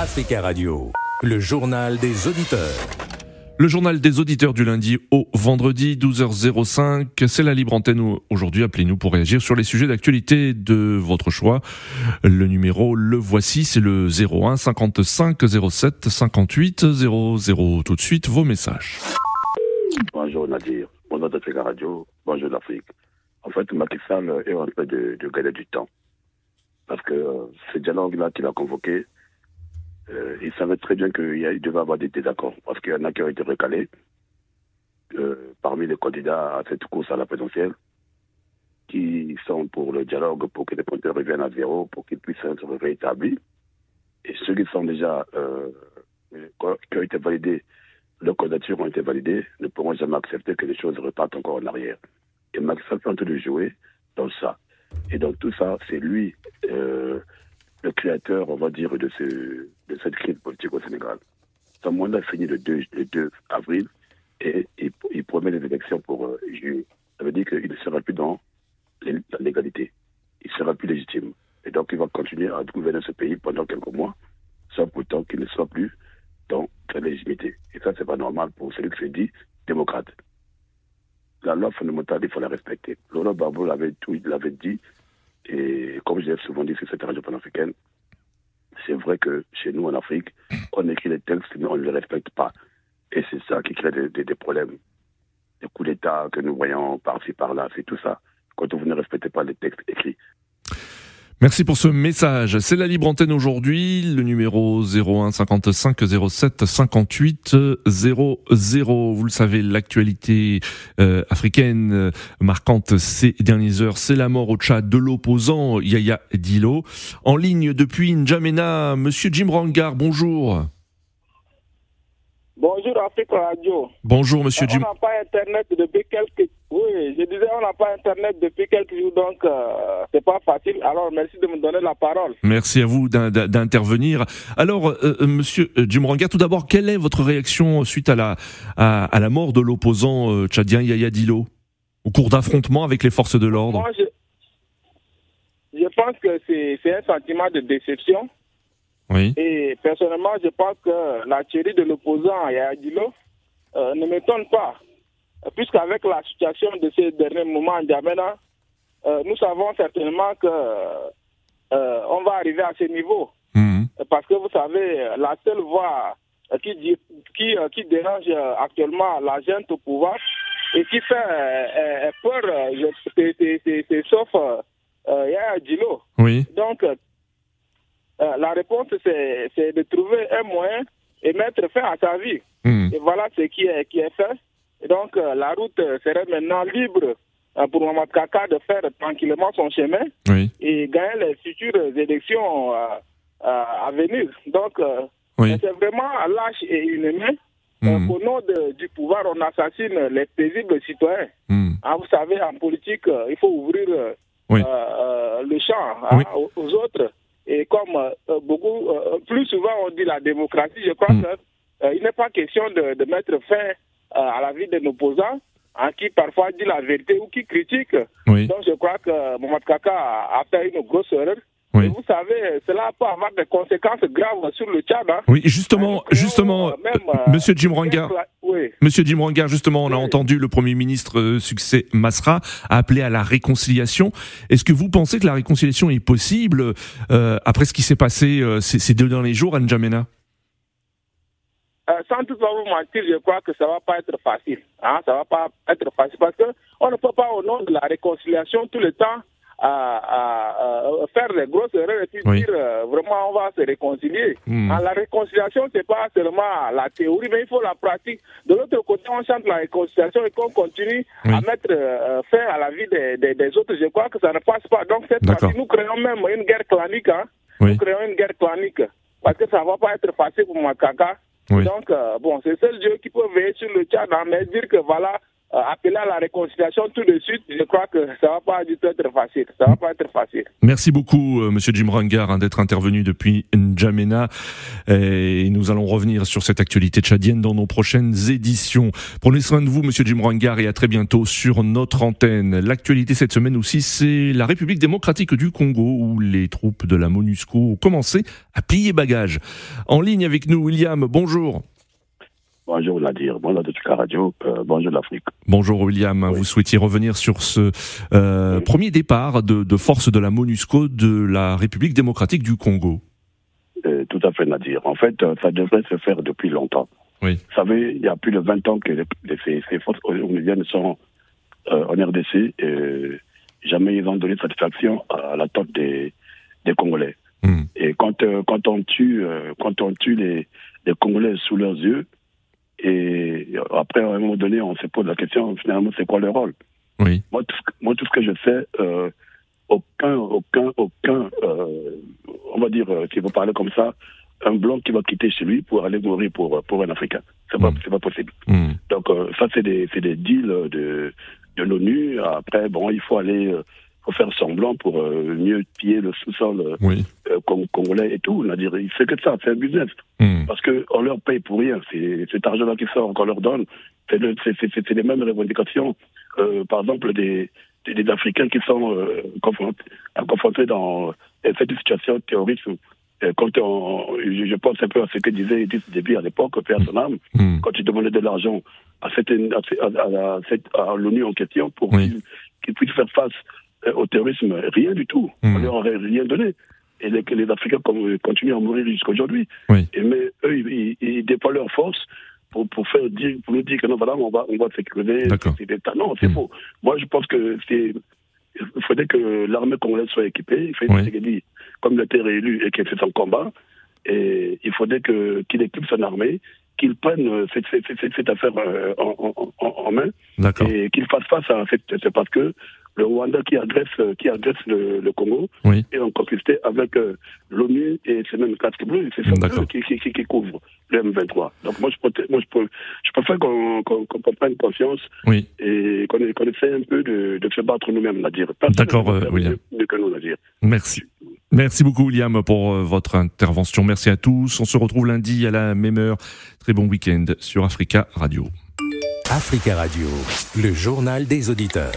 Africa Radio, le journal des auditeurs. Le journal des auditeurs du lundi au vendredi 12h05. C'est la libre antenne aujourd'hui. Appelez-nous pour réagir sur les sujets d'actualité de votre choix. Le numéro, le voici, c'est le 01 55 07 58 00. Tout de suite, vos messages. Bonjour Nadir, bonjour d'Africa Radio, bonjour l'Afrique. En fait, Macky Sall est en train de, de gagner du temps. Parce que euh, ce dialogue-là qu'il a convoqué, euh, il savait très bien qu'il devait avoir des désaccords, parce qu'il y en a qui ont été recalés euh, parmi les candidats à cette course à la présidentielle, qui sont pour le dialogue, pour que les compteurs reviennent à zéro, pour qu'ils puissent être rétablis. Et ceux qui sont déjà, euh, qui ont été validés, leurs candidatures ont été validées, ne pourront jamais accepter que les choses repartent encore en arrière. Et Max Sall est en train de jouer dans ça. Et donc tout ça, c'est lui, euh, le créateur, on va dire, de, ce, cette crise politique au Sénégal. Son mandat finit le 2, le 2 avril et il, promet les élections pour euh, juillet. Ça veut dire qu'il ne sera plus dans la légalité. Il sera plus légitime. Et donc il va continuer à gouverner ce pays pendant quelques mois, sans pourtant qu'il ne soit plus dans sa légitimité. Et ça, c'est pas normal pour celui qui se dit démocrate. La loi fondamentale, il faut la respecter. Laurent Barbeau l'avait l'avait dit, et comme je l'ai souvent dit sur cette radio panafricaine, c'est vrai que chez nous en Afrique, on écrit les textes, mais on ne les respecte pas. Et c'est ça qui crée des, des, des problèmes. Les coups d'État que nous voyons par-ci, par-là, c'est tout ça. Quand vous ne respectez pas les textes écrits. Merci pour ce message. C'est la libre antenne aujourd'hui, le numéro 01 55 07 58 00. Vous le savez, l'actualité euh, africaine euh, marquante ces dernières heures, c'est la mort au Tchad de l'opposant Yaya Dilo. En ligne depuis N'Djamena, monsieur Jim Rangar, bonjour. Bonjour Afrique Radio. Bonjour Monsieur Jim. On n'a pas Internet depuis quelques oui, je disais on n'a pas Internet depuis quelques jours donc euh, c'est pas facile. Alors merci de me donner la parole. Merci à vous d'intervenir. Alors euh, Monsieur Jim Ranga, tout d'abord, quelle est votre réaction suite à la à, à la mort de l'opposant euh, tchadien Yaya Dilo au cours d'affrontements avec les forces de l'ordre? Moi, je, je pense que c'est un sentiment de déception. Oui. Et personnellement, je pense que la tuerie de l'opposant Yaya Dilo euh, ne m'étonne pas. Puisqu'avec la situation de ces derniers moments en Djamena, euh, nous savons certainement que euh, on va arriver à ce niveau. Mmh. Parce que vous savez, la seule voie qui, qui, qui dérange actuellement la gente au pouvoir et qui fait peur, c'est sauf Yaya Dilo. Oui. Donc, euh, la réponse, c'est de trouver un moyen et mettre fin à sa vie. Mmh. Et voilà ce qui est, qui est fait. Et donc, euh, la route serait maintenant libre euh, pour Mamad Kaka de faire tranquillement son chemin oui. et gagner les futures élections à venir. Donc, oui. c'est vraiment lâche et inhumain. Mmh. Au nom de, du pouvoir, on assassine les paisibles citoyens. Mmh. Ah, vous savez, en politique, il faut ouvrir oui. le champ hein, aux, autres. Et comme euh, beaucoup, euh, plus souvent on dit la démocratie, je crois Mm. qu'il euh, n'est pas question de, de mettre fin à la vie d'un opposant hein, qui parfois dit la vérité ou qui critique. Oui. Donc je crois que Mohamed Kaka a, fait une grosse erreur. Oui. Et vous savez, cela peut avoir des conséquences graves sur le Tchad. Hein. Oui, justement, justement, euh, même, euh, euh, Monsieur Jim Rangar. Oui. Monsieur Jim Rangar, justement, on a entendu le Premier ministre euh, succès Masra appeler à la réconciliation. Est-ce que vous pensez que la réconciliation est possible euh, après ce qui s'est passé euh, ces, ces deux derniers jours à N'Djamena? Euh, sans tout vous mentir, je crois que ça va pas être facile. Hein, ça va pas être facile parce que on ne peut pas au nom de la réconciliation tout le temps à, à, à faire des grosses erreurs et puis Oui. dire euh, vraiment on va se réconcilier. Hmm. La réconciliation c'est pas seulement la théorie mais il faut la pratique. De l'autre côté on chante la réconciliation et qu'on continue Oui. à mettre euh, fin à la vie des, des, des autres. Je crois que ça ne passe pas. Donc cette fois-ci nous créons même une guerre clanique. Hein. Oui. Nous créons une guerre clanique parce que ça va pas être facile pour Makaka. Donc, euh, bon, c'est seul Dieu qui peut veiller sur le Tchad, mais dire que voilà, appeler à la réconciliation tout de suite, je crois que ça va pas du tout être facile. Ça va pas être facile. Merci beaucoup, euh, Monsieur Jim Rangar, hein, d'être intervenu depuis N'Djamena. Et nous allons revenir sur cette actualité tchadienne dans nos prochaines éditions. Prenez soin de vous, Monsieur Jim Rangar, et à très bientôt sur notre antenne. L'actualité cette semaine aussi, c'est la République démocratique du Congo, où les troupes de la MONUSCO ont commencé à plier bagages. En ligne avec nous, William, bonjour. Bonjour Nadir, bonjour de Radio, euh, bonjour l'Afrique. Bonjour William, vous souhaitiez revenir sur ce euh, premier départ de, de force de la MONUSCO de la République démocratique du Congo. Euh, tout à fait Nadir. En fait, euh, ça devrait se faire depuis longtemps. Oui. Vous savez, il y a plus de 20 ans que les, ces, ces forces onusiennes sont en RDC et jamais ils ont donné satisfaction à l'attente des, des Congolais. Hmm. Et quand, quand on tue, quand on tue les, les Congolais sous leurs yeux, après, à un moment donné, on se pose la question, finalement, c'est quoi le rôle? Oui. moi tout, ce que, moi, tout ce que je sais, euh, aucun, aucun, aucun, euh, on va dire, euh, si vous parlez comme ça, un blanc qui va quitter chez lui pour aller mourir pour, pour un Africain. C'est pas, Mm. c'est pas possible. Hmm. Donc, euh, ça, c'est des, c'est des deals de, de l'ONU. Après, bon, il faut aller, euh, faut faire semblant pour euh, mieux piller le sous-sol euh, Oui. euh, cong- congolais et tout. On a dire, c'est que ça, c'est un business Hmm. parce qu'on leur paye pour rien. C'est cet argent-là qui sort, qu'on leur donne, c'est le- c'est- c'est- c'est les mêmes revendications. Par exemple, des, des, des Africains qui sont confrontés, confrontés dans cette situation terroriste. Euh, Quand on, je pense un peu à ce que disait Edith Déby à l'époque, Père son âme, Hmm. quand il demandait de l'argent à, cette, à, à- à la- cette- à l'ONU en question pour Oui. qu'ils puissent faire face au terrorisme, rien du tout. Mm. On leur aurait rien donné. Et les, les Africains continuent à mourir jusqu'à aujourd'hui. Oui. Et mais eux, ils, ils, ils déploient leur force pour, pour faire dire, pour nous dire que non, voilà, on va, on va sécuriser. Non, c'est Mm. faux. Moi, je pense que c'est, il faudrait que l'armée congolaise soit équipée. Il faut Oui. que comme le terre est élu et qu'il fait son combat, et il faudrait que, qu'il équipe son armée, qu'il prenne euh, cette, cette, cette, cette affaire euh, en, en, en, main et qu'il fasse face à cette, c'est parce que le Rwanda qui agresse, euh, qui agresse le, le Congo Oui. est en complicité avec euh, l'ONU et c'est même casque bleu, c'est ça qui, qui, qui, qui couvre le M23. Donc moi je, proté- moi, je, peux- je préfère qu'on prenne conscience Oui. et qu'on qu'on essaie un peu de, de se battre nous-mêmes. Personne D'accord, euh, William. mieux- que nous. Merci. Merci beaucoup William pour votre intervention. Merci à tous. On se retrouve lundi à la même heure. Très bon week-end sur Africa Radio. Africa Radio, le journal des auditeurs.